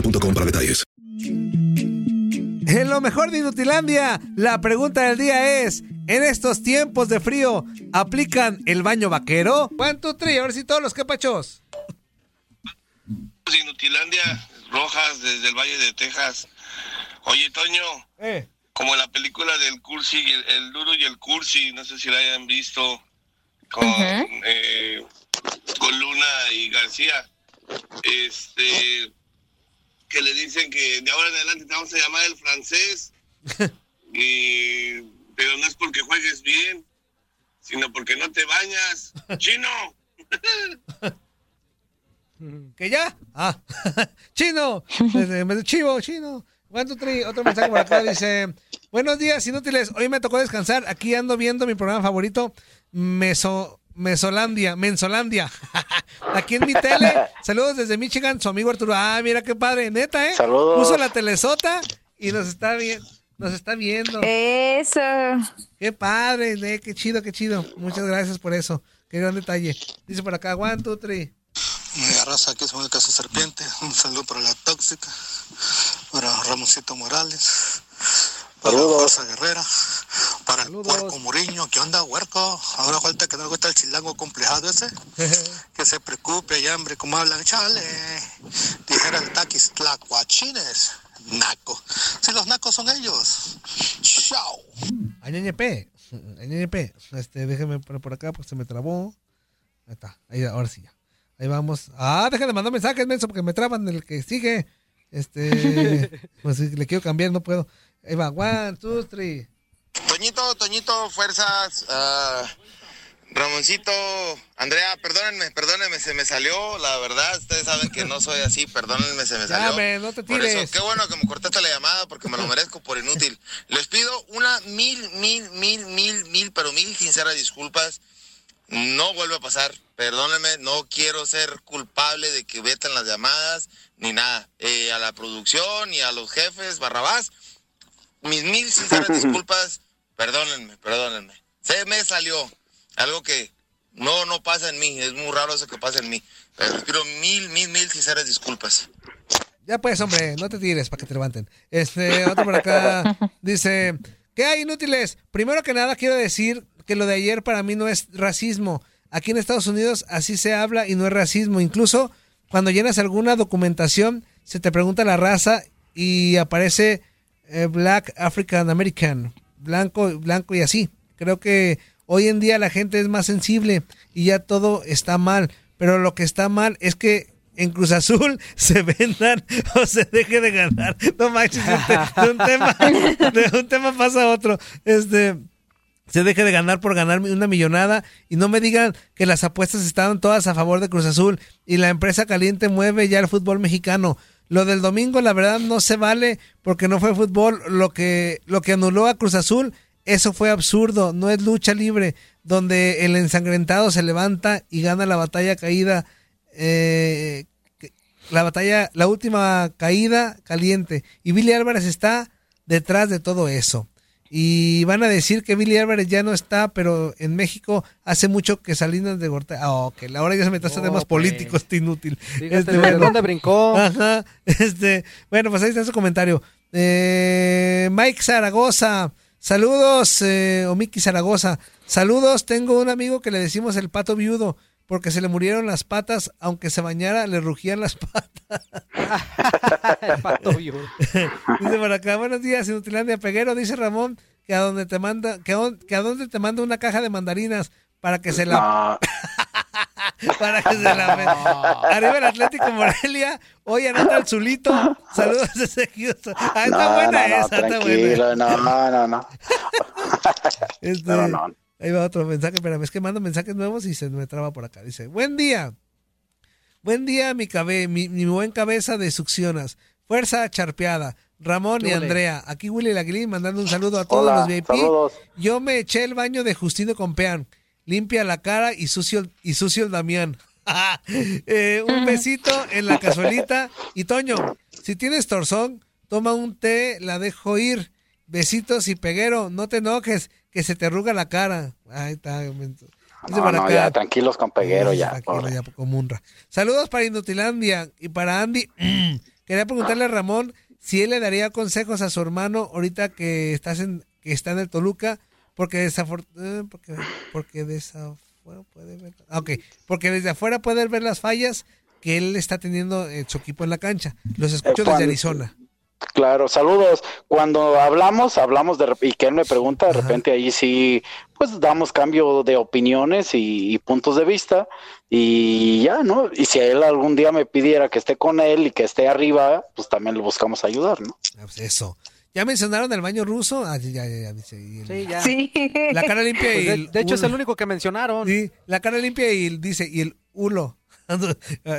boostmobile.com para detalles. En lo mejor de Inutilandia, la pregunta del día es: ¿En estos tiempos de frío aplican el baño vaquero? One, two, three, a ver si todos los capachos. Inutilandia, Rojas, desde el Valle de Texas. Oye, Toño, Eh. como la película del Cursi, el, el Duro y el Cursi, no sé si la hayan visto, con, eh, con Luna y García, este, que le dicen que de ahora en adelante te vamos a llamar el francés, y, pero no es porque juegues bien, sino porque no te bañas. ¡Chino! ¿Que ya? Ah, chino, me- chivo, chino. One, two, three. Otro mensaje por acá dice: Buenos días, inútiles. Hoy me tocó descansar. Aquí ando viendo mi programa favorito, Meso, Mesolandia, Mensolandia. Aquí en mi tele. Saludos desde Michigan, su amigo Arturo. Ah, mira qué padre, neta, ¿eh? Saludos. Puso la telesota y nos está viendo. Nos está viendo. Eso. Qué padre, eh, qué chido, qué chido. Muchas gracias por eso. Qué gran detalle. Dice por acá, one, two, three. Mi raza aquí es un caso serpiente. Un saludo para la tóxica, para Ramoncito Morales, para Saludos. Fuerza Guerrera, para el puerco Muriño. ¿Qué onda, huerco? Ahora falta que no le gusta el chilango complejado ese. que se preocupe, hay hambre, como hablan, chale. Dijera el taquis, tlacuachines. Naco. Si los nacos son ellos. Chao. Añeñepe. Añeñepe. Este, déjeme por, por acá porque se me trabó. Ahí está. Ahí, ahora sí ya. Ahí vamos. Ah, déjame mandar mensajes, menso, porque me traban el que sigue. Este. pues si le quiero cambiar, no puedo. Ahí va. One, two, three. Toñito, Toñito, fuerzas. ah, Ramoncito, Andrea, perdónenme, perdónenme, se me salió, la verdad, ustedes saben que no soy así, perdónenme, se me salió. hombre, no te Por eso, tires. qué bueno que me cortaste la llamada porque me lo merezco por inútil. Les pido una mil, mil, mil, mil, mil, pero mil sinceras disculpas. No vuelve a pasar, perdónenme, no quiero ser culpable de que veten las llamadas ni nada. Eh, a la producción y a los jefes, Barrabás, mis mil sinceras disculpas, perdónenme, perdónenme. Se me salió algo que no, no pasa en mí, es muy raro eso que pasa en mí. Pero les pido mil, mil, mil sinceras disculpas. Ya pues, hombre, no te tires para que te levanten. Este, otro por acá dice, ¿qué hay inútiles? Primero que nada quiero decir que lo de ayer para mí no es racismo. Aquí en Estados Unidos así se habla y no es racismo. Incluso cuando llenas alguna documentación se te pregunta la raza y aparece eh, Black African American, blanco, blanco y así. Creo que hoy en día la gente es más sensible y ya todo está mal. Pero lo que está mal es que en Cruz Azul se vendan o se deje de ganar. No manches, de un, tema, de un tema pasa a otro. Este se deje de ganar por ganar una millonada y no me digan que las apuestas estaban todas a favor de Cruz Azul y la empresa caliente mueve ya el fútbol mexicano. Lo del domingo la verdad no se vale porque no fue fútbol, lo que lo que anuló a Cruz Azul, eso fue absurdo, no es lucha libre donde el ensangrentado se levanta y gana la batalla caída eh, la batalla la última caída caliente. Y Billy Álvarez está detrás de todo eso. Y van a decir que Billy Álvarez ya no está, pero en México hace mucho que Salinas de Gortari. Ah, ok. Ahora ya se metió a No, temas políticos, este inútil. Fíjate de dónde brincó. Ajá. Este, bueno, pues ahí está su comentario. Eh, Mike Zaragoza. Saludos, eh, o Miki Zaragoza. Saludos, tengo un amigo que le decimos el pato viudo, porque se le murieron las patas, aunque se bañara, le rugían las patas. El pato viudo. Dice por acá, buenos días, Inutilandia Peguero, dice Ramón, que a donde te manda, que a, on- que a donde te manda una caja de mandarinas para que se la para que se la Arriba el Atlético Morelia, hoy anota el Zulito. Saludos desde Houston. Ah, está No, buena no, no, esa, está buena. no, no, no. Este, No, no. Ahí va otro mensaje, espérame, es que mando mensajes nuevos y se me traba por acá. Dice, buen día. Buen día, mi, cabe, mi, mi buen cabeza de succionas. Fuerza charpeada. Ramón y. Andrea. Aquí Willy Laguilín mandando un saludo a todos Hola, los VIP. saludos. Yo me eché el baño de Justino Compeán. Limpia la cara y sucio, y sucio el Damián. Eh, un besito en la cazuelita. Y Toño, si tienes torzón, toma un té, la dejo ir. Besitos y peguero, no te enojes, que se te arruga la cara. Ahí está. Dice No, ya, tranquilos con Peguero, Sí, ya. Saludos para Inutilandia y para Andy. Quería preguntarle a Ramón si él le daría consejos a su hermano ahorita que estás en que está en el Toluca porque desafortunadamente porque, porque desafuera puede ver ah, ok, porque desde afuera puede ver las fallas que él está teniendo en su equipo en la cancha. Los escucho Eh, desde Arizona. Claro, saludos. Cuando hablamos, hablamos de y que él me pregunta, de repente ahí sí, pues damos cambio de opiniones y, y puntos de vista y ya, ¿no? Y si él algún día me pidiera que esté con él y que esté arriba, pues también le buscamos ayudar, ¿no? Ah, pues eso. ¿Ya mencionaron el baño ruso? Ah, ya, ya, ya. Sí, ya. Sí. La cara limpia Pues y de, el de hecho, es el único que mencionaron. Sí, la cara limpia y el- dice, y el hulo.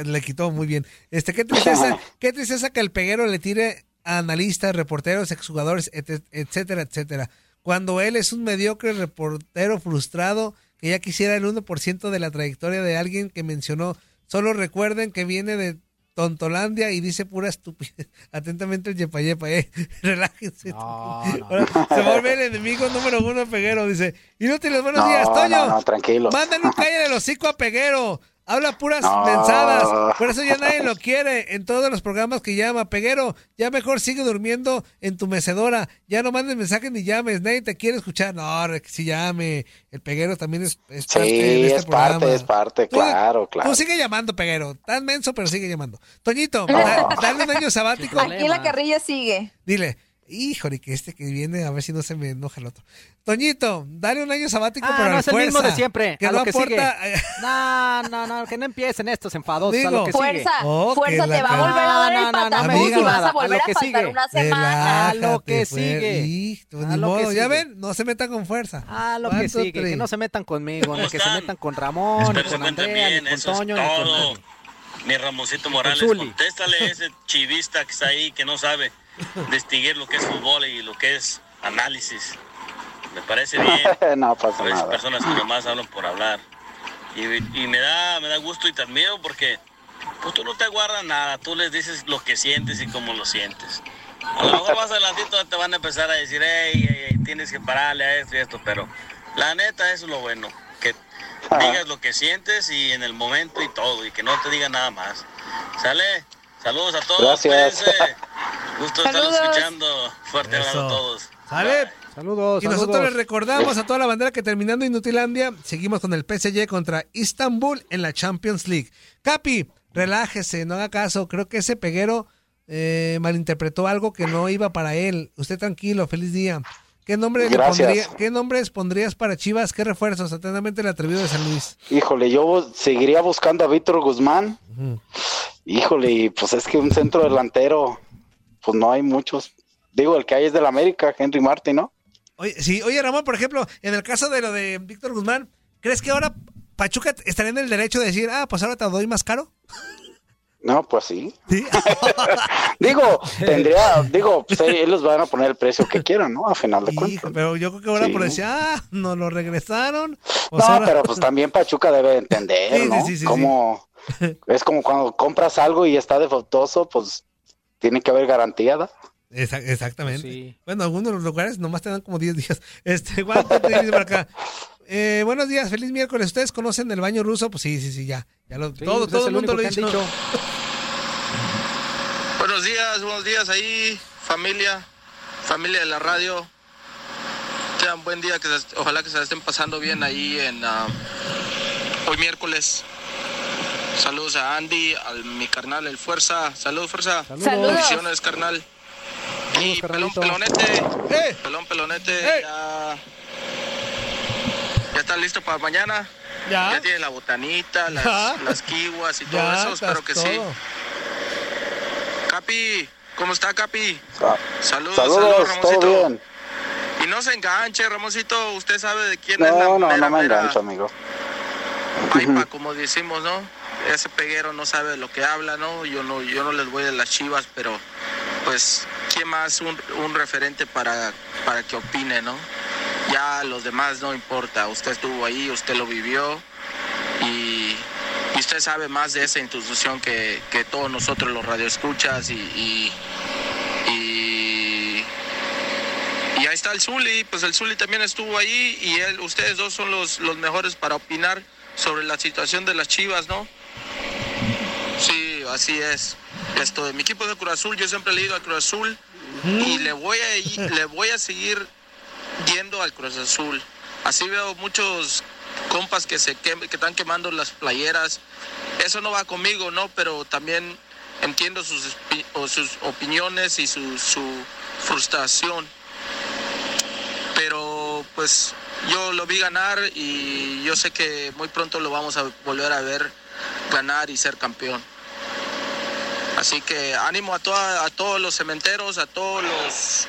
le quitó muy bien. Este, qué tristeza, qué tristeza que el peguero le tire analistas, reporteros, exjugadores, et- etcétera, etcétera. Cuando él es un mediocre reportero frustrado que ya quisiera el 1% de la trayectoria de alguien que mencionó. Solo recuerden que viene de Tontolandia y dice pura estupidez. Atentamente el Yepa Yepa, eh. Relájense. Se vuelve el enemigo número uno Peguero. Dice, inútiles, buenos No, días, Toño. no, no, tranquilos. Mándale un calle del hocico a Peguero. Habla puras No. mensadas. Por eso ya nadie lo quiere en todos los programas que llama. Peguero, ya mejor sigue durmiendo en tu mecedora. Ya no mandes mensajes ni llames. Nadie te quiere escuchar. No, que sí llame. El Peguero también es, es parte de Sí, este es parte, programa. es parte, Tú- claro, claro. Tú sigue llamando, Peguero. Tan menso, pero sigue llamando. Toñito, No. da- dale un año sabático. Aquí la carrilla sigue. Dile, híjole, que este que viene, a ver si no se me enoja el otro. Toñito, dale un año sabático Ah, para no, el es el mismo fuerza, de siempre. Que a no lo que aporta. No, no, no, que no empiecen estos enfadosos. a Digo. lo que sigue. Fuerza, Oh, fuerza, que te la va a volver a dar el No, no, no, patapón me y vas a a volver a, que faltar sigue. una semana. A lo que Relájate, sigue. Pues A lo que modo, ya sigue. ven, no se metan con fuerza. Ah, lo que ¿Cuánto sigue, que no se metan conmigo, ni que se metan con Ramón, ni Espero se con encuentren Andrea, bien, ni con Toño, ni con nadie. Mi Ramoncito Morales, contéstale a ese chivista que está ahí, que no sabe distinguir lo que es fútbol y lo que es análisis. Me parece bien. no pasa A veces nada. personas que nomás hablan por hablar. Y, y me da me da gusto y te admiro porque pues tú no te guardas nada, tú les dices lo que sientes y cómo lo sientes. A lo mejor más adelantito te van a empezar a decir, hey, hey, hey, tienes que pararle a esto y esto, pero la neta eso es lo bueno, que digas lo que sientes y en el momento y todo, y que no te diga nada más. ¿Sale? Saludos a todos, Gracias. cuídense. Gusto estar Saludos. escuchando. Fuerte abrazo a todos. ¿Sale? Saludos, Y nosotros les recordamos a toda la bandera que terminando Inutilandia, seguimos con el PSG contra Istanbul en la Champions League. Capi, relájese, no haga caso. Creo que ese peguero eh, malinterpretó algo que no iba para él. Usted tranquilo, feliz día. ¿Qué, nombre le pondría, ¿Qué nombres pondrías para Chivas? ¿Qué refuerzos? Atentamente el atrevido de San Luis. Híjole, yo seguiría buscando a Víctor Guzmán Híjole, pues es que un centro delantero, pues no hay muchos. Digo, el que hay es del América, Henry Martin, ¿no? Oye, sí, oye, Ramón, por ejemplo, en el caso de lo de Víctor Guzmán, ¿crees que ahora Pachuca estaría en el derecho de decir, ah, pues ahora te doy más caro? No, pues sí. digo, tendría, digo, pues ellos van a poner el precio que quieran, ¿no? A final de cuentas. Pero yo creo que ahora Sí. por decir, ah, nos lo regresaron. pues No, ahora- pero pues también Pachuca debe entender, Sí, sí, ¿no? sí, sí, como, es como cuando compras algo y está defectuoso, pues tiene que haber garantía, exactamente. Bueno, algunos de los lugares nomás te dan como 10 días. Este, Juan, te dice por acá. Eh, buenos días, feliz miércoles. ¿Ustedes conocen el baño ruso? Pues sí, sí, sí, ya. ya lo, todo pues todo el mundo lo han dicho. Buenos días, buenos días ahí, familia, familia de la radio. Tengan buen día, que se- ojalá que se la estén pasando bien ahí en ah, hoy miércoles. Saludos a Andy, a mi carnal El Fuerza. Saludos, Fuerza. Saludos. Bendiciones, carnal. Y pelón, pelonete. Pelón, pelonete. Ya, ya está listo para mañana. Ya. tiene la botanita, las, Ya. las kiwas y todo Ya, eso. Espero que sí. Capi, ¿cómo está Capi? Saludos, Saludos, saludos, todo bien. Y no se enganche, Ramoncito, usted sabe de quién es la No, no, mera, no me engancho, amigo. paipa, como decimos, ¿no? Ese peguero no sabe de lo que habla, ¿no? Yo no, yo no les voy de las chivas, pero pues, ¿quién más un, referente para, para que opine, ¿no? Ya los demás no importa, usted estuvo ahí, usted lo vivió y, y usted sabe más de esa institución que, que todos nosotros los radioescuchas y, y, y, y ahí está el Zuli, pues el Zuli también estuvo ahí y él, ustedes dos son los, los mejores para opinar sobre la situación de las chivas, ¿no? Sí, así es. Esto de mi equipo de Cruz Azul, yo siempre le he ido a Cruz Azul y le voy a le voy a seguir yendo al Cruz Azul. Así veo muchos compas que se quem- que están quemando las playeras. Eso no va conmigo, ¿no? Pero también entiendo sus, sus opiniones y su, su frustración. Pero pues yo lo vi ganar y yo sé que muy pronto lo vamos a volver a ver ganar y ser campeón. Así que ánimo a, toda- a todos los cementeros, a todos los,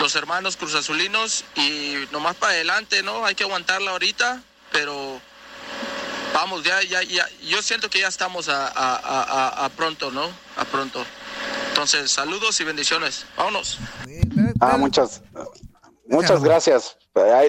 los hermanos cruzazulinos y nomás para adelante, ¿no? Hay que aguantarla ahorita, pero vamos, ya, ya, ya, yo siento que ya estamos a, a- a- pronto, ¿no? A pronto. Entonces, saludos y bendiciones. Vámonos. Ah, muchas, muchas gracias.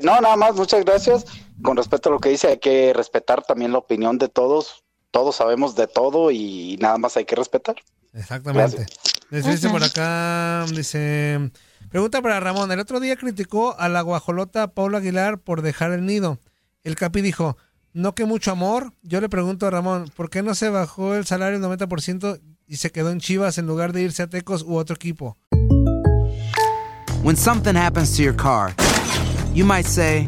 No, nada más, muchas gracias. Con respecto a lo que dice, hay que respetar también la opinión de todos. Todos sabemos de todo y nada más hay que respetar. Exactamente. Dice, dice por acá, dice, pregunta para Ramón, el otro día criticó a la guajolota Paula Aguilar por dejar el nido. El Capi dijo, no que mucho amor. Yo le pregunto a Ramón, ¿por qué no se bajó el salario el 90% y se quedó en Chivas en lugar de irse a Tecos u otro equipo? When something happens to your car, you might say,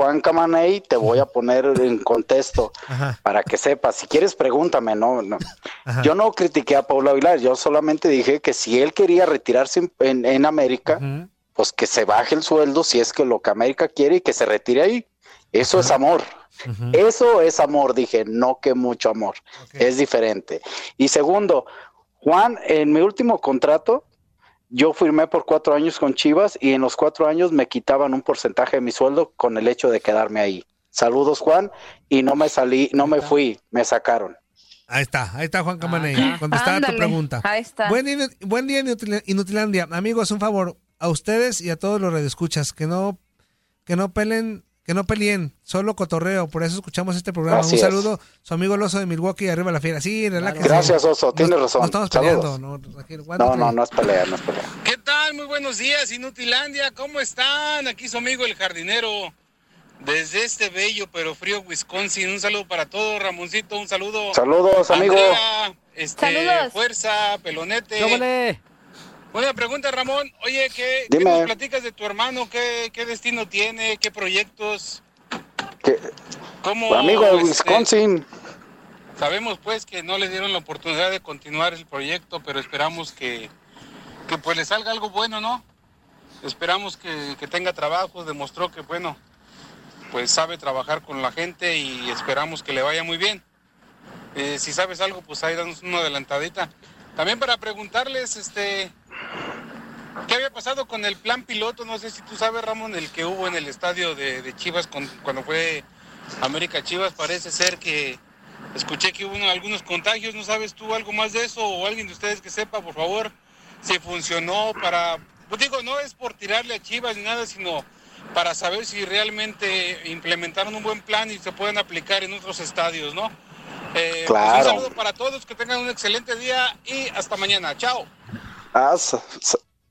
Juan Camaney, te voy a poner en contexto para que sepas. Si quieres, pregúntame, ¿no? no. Yo no critiqué a Pablo Aguilar, yo solamente dije que si él quería retirarse en, en- en América, pues que se baje el sueldo si es que lo que América quiere y que se retire ahí. Eso es amor. Eso es amor, dije, no que mucho amor. Es diferente. Y segundo, Juan, en mi último contrato, yo firmé por cuatro años con Chivas y en los cuatro años me quitaban un porcentaje de mi sueldo con el hecho de quedarme ahí. Saludos, Juan, y no me salí, no me fui, me sacaron. Ahí está, ahí está Juan Camaney. Contestada tu Ándale, pregunta. ahí está. Buen día, buen día Inutil- Inutilandia. Amigos, un favor a ustedes y a todos los radioescuchas que no, que no peleen, que no peleen, solo cotorreo. Por eso escuchamos este programa. Así un es. saludo, su amigo el oso de Milwaukee, arriba la fiera. Sí, relájese. Gracias, Oso, tienes razón. No estamos peleando. No, No, no, no es pelea, no es pelea. ¿Qué tal? Muy buenos días, Inutilandia. ¿Cómo están? Aquí su amigo el jardinero. Desde este bello pero frío Wisconsin. Un saludo para todos, Ramoncito. Un saludo. Saludos, amigo. Andrea, Este, Saludos. Fuerza, pelonete. Una pregunta, Ramón. Oye, ¿qué. ¿qué nos platicas de tu hermano? ¿Qué, qué destino tiene? ¿Qué proyectos? ¿Cómo, Amigo de este, Wisconsin. Sabemos pues que no le dieron la oportunidad de continuar el proyecto, pero esperamos que, que pues le salga algo bueno, ¿no? Esperamos que, que tenga trabajo, demostró que bueno, pues sabe trabajar con la gente y esperamos que le vaya muy bien. Eh, si sabes algo, pues ahí danos una adelantadita. También para preguntarles, este, ¿qué había pasado con el plan piloto? No sé si tú sabes, Ramón, el que hubo en el estadio de, de Chivas con- cuando fue América Chivas. Parece ser que escuché que hubo uno- algunos contagios. ¿No sabes tú algo más de eso o alguien de ustedes que sepa, por favor, si funcionó para, pues digo, no es por tirarle a Chivas ni nada, sino para saber si realmente implementaron un buen plan y se pueden aplicar en otros estadios, ¿no? Eh, pues Claro. un saludo para todos, que tengan un excelente día y hasta mañana. Chao. Ah,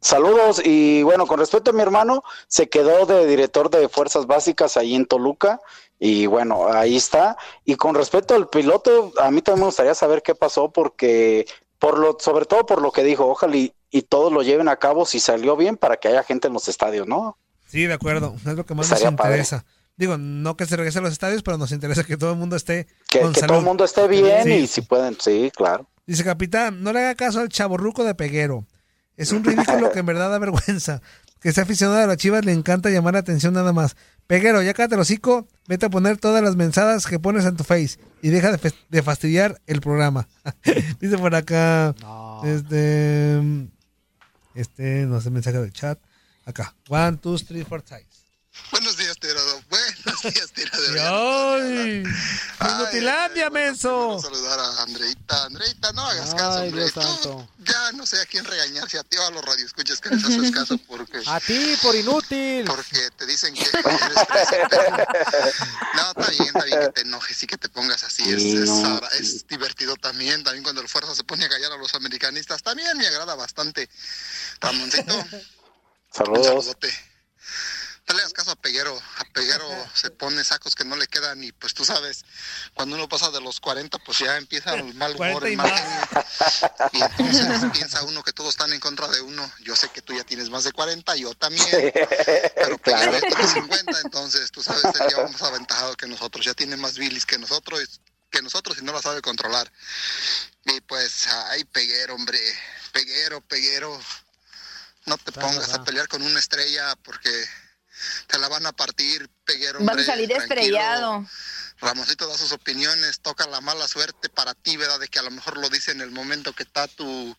saludos y bueno, con respecto a mi hermano, se quedó de director de Fuerzas Básicas ahí en Toluca y bueno, ahí está. Y con respecto al piloto, a mí también me gustaría saber qué pasó porque por lo, sobre todo por lo que dijo, ojalá y, y todos lo lleven a cabo si salió bien para que haya gente en los estadios, ¿no? Sí, de acuerdo. Es lo que más nos padre. interesa. Digo, no que se regrese a los estadios, pero nos interesa que todo el mundo esté Que, con que salud. todo el mundo esté bien Sí. y si pueden, sí, claro. Dice capitán, no le haga caso al chaborruco de Peguero. Es un ridículo que en verdad da vergüenza. Que sea aficionado a las chivas le encanta llamar la atención nada más. Peguero, ya cállate el hocico, vete a poner todas las mensadas que pones en tu face y deja de, fastidiar el programa. Dice por acá, este, este, no sé, mensaje del chat. Acá, one, two, three, four, five. Buenos. Días, Tirado. ¡Ay! ¡Inutilandia, menso! saludar a Andreita. Andreita, no hagas caso, Ay, hombre. Dios santo. ya no sé a quién regañar, si a ti o a los radioescuchas que les haces caso porque... A ti, por inútil. Porque te dicen que eres presente. No, está bien, está bien que te enojes y que te pongas así. Es, Sí, es, no. ahora- es divertido también. También cuando el Fuerza se pone a callar a los americanistas. También me agrada bastante. Ramoncito, un Saludos. saludote. No le hagas caso a Peguero. A Peguero se pone sacos que no le quedan y pues tú sabes, cuando uno pasa de los 40, pues ya empieza el mal humor, 40 y el mal. Y entonces piensa uno que todos están en contra de uno. Yo sé que tú ya tienes más de 40, yo también. Pero Peguero ya tiene 50, entonces tú sabes, él ya va más aventajado que nosotros. Ya tiene más bilis que nosotros, que nosotros y no la sabe controlar. Y pues, ay, Peguero, hombre. Peguero, Peguero. No te pongas a pelear con una estrella porque te la van a partir, Peguero, Vas a salir estrellado. Ramoncito da sus opiniones, toca la mala suerte para ti, ¿verdad? De que a lo mejor lo dice en el momento que está tu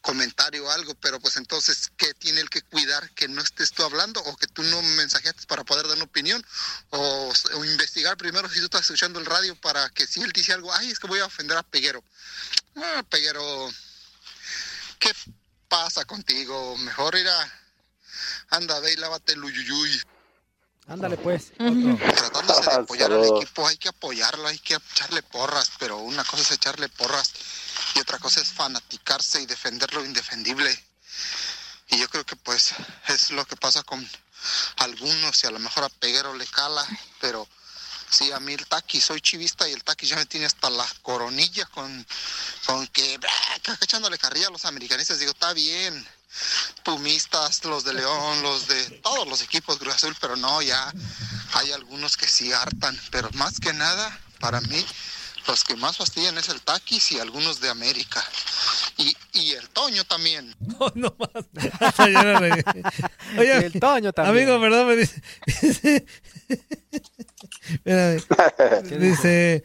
comentario o algo, pero pues entonces, ¿qué tiene el que cuidar? ¿Que no estés tú hablando o que tú no mensajeaste para poder dar una opinión? O, o investigar primero si tú estás escuchando el radio para que si él dice algo, ay, es que voy a ofender a Peguero. Ah, Peguero, ¿qué pasa contigo? Mejor ir a... Anda, ve y lávate el uyuyuy. Ándale, pues. Tratándose de apoyar al equipo, hay que apoyarlo, hay que echarle porras, pero una cosa es echarle porras y otra cosa es fanaticarse y defender lo indefendible. Y yo creo que pues es lo que pasa con algunos y a lo mejor a Peguero le cala, pero sí, a mí el taqui, soy chivista y el taqui ya me tiene hasta la coronilla con, con que echándole carrilla a los americanistas. Digo, está bien, pumistas, los de León, los de todos los equipos Cruz Azul, pero no, ya hay algunos que sí hartan, pero más que nada, para mí, los que más fastidian es el Taquis y algunos de América. Y, y el Toño también. No, no más. Oye, El Toño también. Amigo, perdón, me dice. dice- Espérame. dice.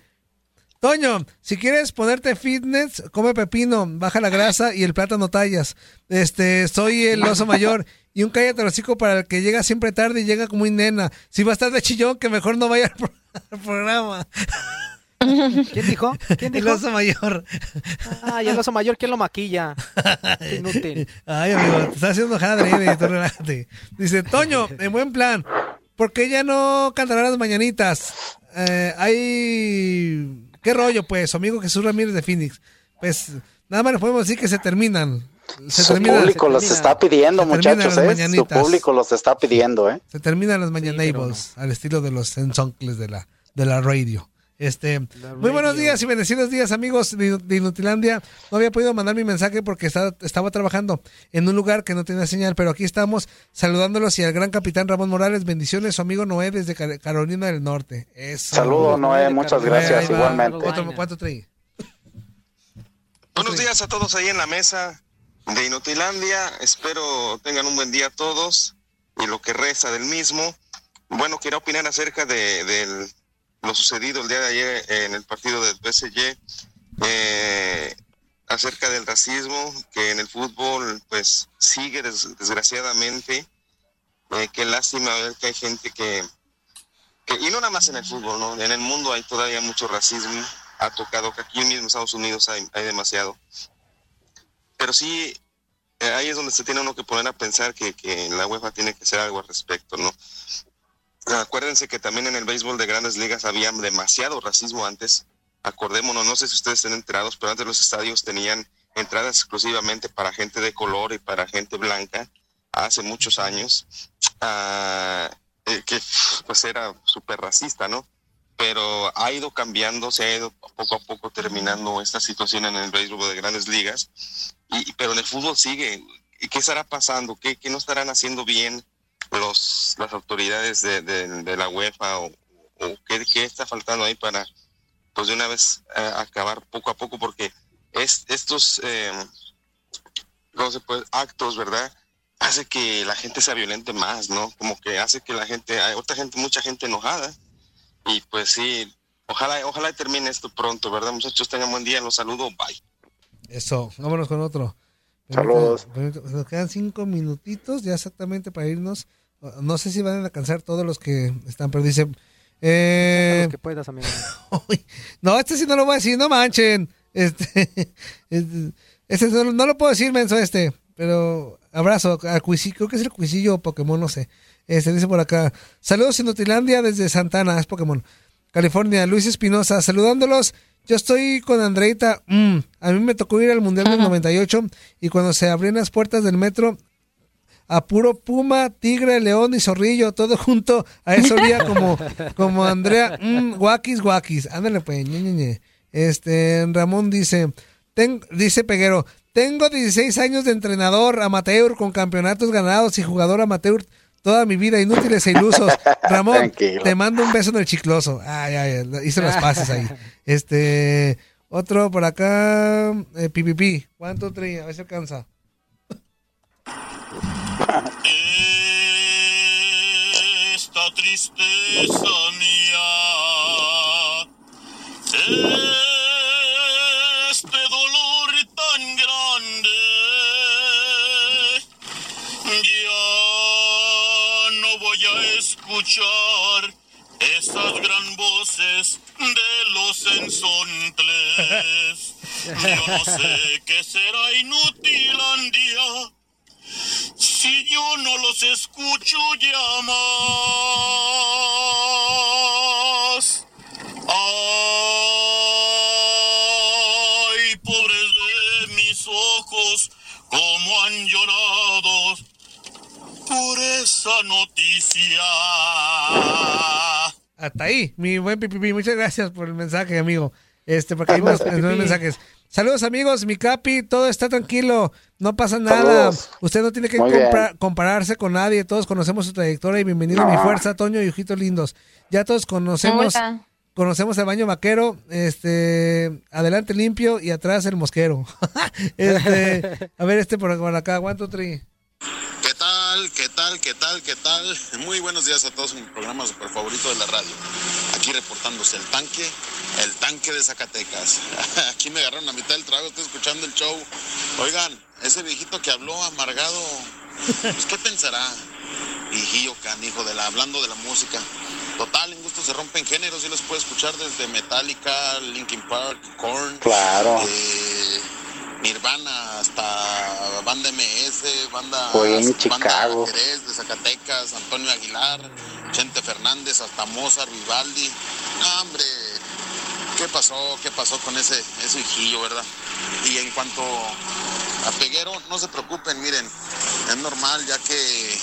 Toño, si quieres ponerte fitness, come pepino, baja la grasa y el plátano tallas. Este, soy el oso mayor y un cállate el hocico para el que llega siempre tarde y llega como muy nena. Si va a estar de chillón, que mejor no vaya al, pro- al programa. ¿Quién dijo? ¿Quién El dijo? oso mayor. Ah, y el oso mayor, ¿quién lo maquilla? Inútil. Ay, amigo, te está haciendo jadre, tú relájate. Dice, Toño, en buen plan, ¿por qué ya no cantará las mañanitas? Eh, hay... ¿Qué rollo, pues, amigo Jesús Ramírez de Phoenix? Pues, nada más le podemos decir que se terminan. Se Su público se los está pidiendo, Se terminan muchachos, ¿eh? Su público los está pidiendo, ¿eh? Se terminan las mañanables al estilo de los ensoncles de la, de la radio. Este, muy buenos días y bendecidos días, amigos de, Inutilandia. No había podido mandar mi mensaje porque estaba, estaba trabajando en un lugar que no tenía señal, pero aquí estamos saludándolos y al gran capitán Ramón Morales. Bendiciones, su amigo Noé desde Ca- Carolina del Norte. Eso. Saludos, Noé, muchas gracias, igualmente. Otro- ¿Cuánto trae? Buenos días a todos ahí en la mesa de Inutilandia. Espero tengan un buen día todos y lo que resta del mismo. Bueno, quiero opinar acerca de, del- lo sucedido el día de ayer en el partido del PSG, eh, acerca del racismo que en el fútbol pues sigue des- desgraciadamente. Eh, qué lástima ver que hay gente que, que- y no nada más en el fútbol, ¿no? En el mundo hay todavía mucho racismo. Ha tocado que aquí mismo en Estados Unidos hay, hay demasiado. Pero sí, eh, ahí es donde se tiene uno que poner a pensar que, que la UEFA tiene que hacer algo al respecto, ¿no? Acuérdense que también en el béisbol de grandes ligas había demasiado racismo antes. Acordémonos, no sé si ustedes estén enterados, pero antes los estadios tenían entradas exclusivamente para gente de color y para gente blanca, hace muchos años, eh, que pues era súper racista, ¿no? Pero ha ido cambiando, se ha ido poco a poco terminando esta situación en el béisbol de grandes ligas, y, pero en el fútbol sigue. ¿Y qué estará pasando? ¿Qué, qué no estarán haciendo bien los, las autoridades de, de- de la UEFA o, o qué, qué está faltando ahí para, pues de una vez eh, acabar poco a poco? Porque es, estos eh, ¿cómo se puede? actos, ¿verdad? Hace que la gente sea violente más, ¿no? Como que hace que la gente, hay otra gente, mucha gente enojada. Y pues sí, ojalá, ojalá termine esto pronto, ¿verdad, muchachos? Tengan buen día, los saludo, bye. Eso, vámonos con otro. Saludos. Nos quedan cinco minutitos ya exactamente para irnos. No sé si van a alcanzar todos los que están, pero dice... Eh, que puedas, amigo. no, este sí no lo voy a decir, no manchen. Este, este, este no, no lo puedo decir, menso, este. Pero abrazo a Cuisillo, creo que es el Cuisillo o Pokémon, no sé. Este dice por acá. Saludos Inutilandia desde Santana, es Pokémon. California, Luis Espinosa, saludándolos. Yo estoy con Andreita. Mm, a mí me tocó ir al Mundial del 98 y cuando se abrían las puertas del metro, a puro puma, tigre, león y zorrillo, todo junto. A eso olía como, como Andrea, mm, guakis, guakis. Ándale pues, ñe, ñe, ñe. Este, Ramón dice, ten- dice Peguero, tengo 16 años de entrenador amateur con campeonatos ganados y jugador amateur toda mi vida, inútiles e ilusos. Ramón, Tranquilo. te mando un beso en el chicloso. Ay, ay, hice las pases ahí. Este, otro por acá, eh, pipipi. ¿Cuánto traía? A ver si alcanza. Esta tristeza mía, este dolor tan grande, ya no voy a escuchar esas gran voces de los ensontles. Yo no sé qué será inutilandia si yo no los escucho ya más. Ay, pobres de mis ojos, cómo han llorado por esa noticia. Hasta ahí, mi buen pipipi. Muchas gracias por el mensaje, amigo. Este, porque hay más mensajes. Saludos, amigos. Mi capi, todo está tranquilo. No pasa nada. Saludos. Usted no tiene que compra- compararse con nadie. Todos conocemos su trayectoria y bienvenido a mi fuerza, Toño y ojitos lindos. Ya todos conocemos. Hola. Conocemos el baño vaquero, este, adelante limpio y atrás el mosquero. este, a ver, este por, por acá, aguanto tri. ¿Qué tal? ¿Qué tal? ¿Qué tal? ¿Qué tal? Muy buenos días a todos en mi programa super favorito de la radio. Aquí reportándose el tanque, el tanque de Zacatecas. Aquí me agarraron a mitad del trabajo, estoy escuchando el show. Oigan, ese viejito que habló amargado, pues ¿qué pensará? Viejillo canijo de la, hablando de la música. Total, en gusto se rompen géneros, yo les puedo escuchar desde Metallica, Linkin Park, Korn. Claro. eh, Nirvana hasta banda MS, banda, banda. Jerez de Zacatecas, Antonio Aguilar, Chente Fernández, hasta Mozart, Vivaldi. No, hombre, ¿qué pasó? ¿Qué pasó con ese, ese hijillo, verdad? Y en cuanto a Peguero, no se preocupen, miren, Es normal, ya que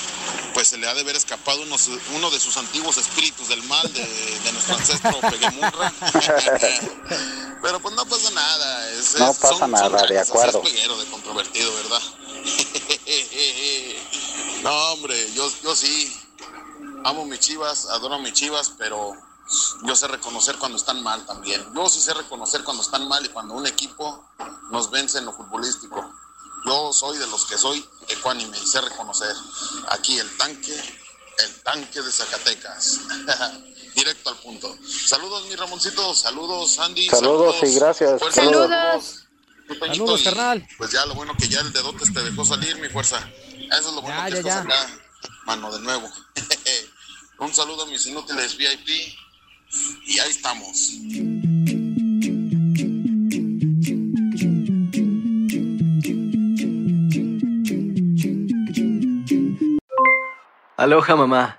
pues se le ha de haber escapado uno, uno de sus antiguos espíritus del mal de, de nuestro ancestro Peguemurra. Pero pues no pasa nada. Es, No es- pasa son- nada, son de acuerdo. Es de controvertido, ¿verdad? no, hombre, yo, yo sí. Amo mis chivas, adoro mis chivas, pero yo sé reconocer cuando están mal también. Yo sí sé reconocer cuando están mal y cuando un equipo nos vence en lo futbolístico. Yo soy de los que soy ecuánime y sé reconocer. Aquí el tanque, el tanque de Zacatecas. Directo al punto. Saludos, mi Ramoncito. Saludos, Andy. Saludos y gracias. Fuerza. Saludos. Saludos, carnal. Pues ya lo bueno que ya el dedotes te dejó salir, mi fuerza. Eso es lo bueno Ya, que ya, estás ya. acá, mano, de nuevo. Un saludo a mis inútiles VIP. Y ahí estamos. Aloha mamá,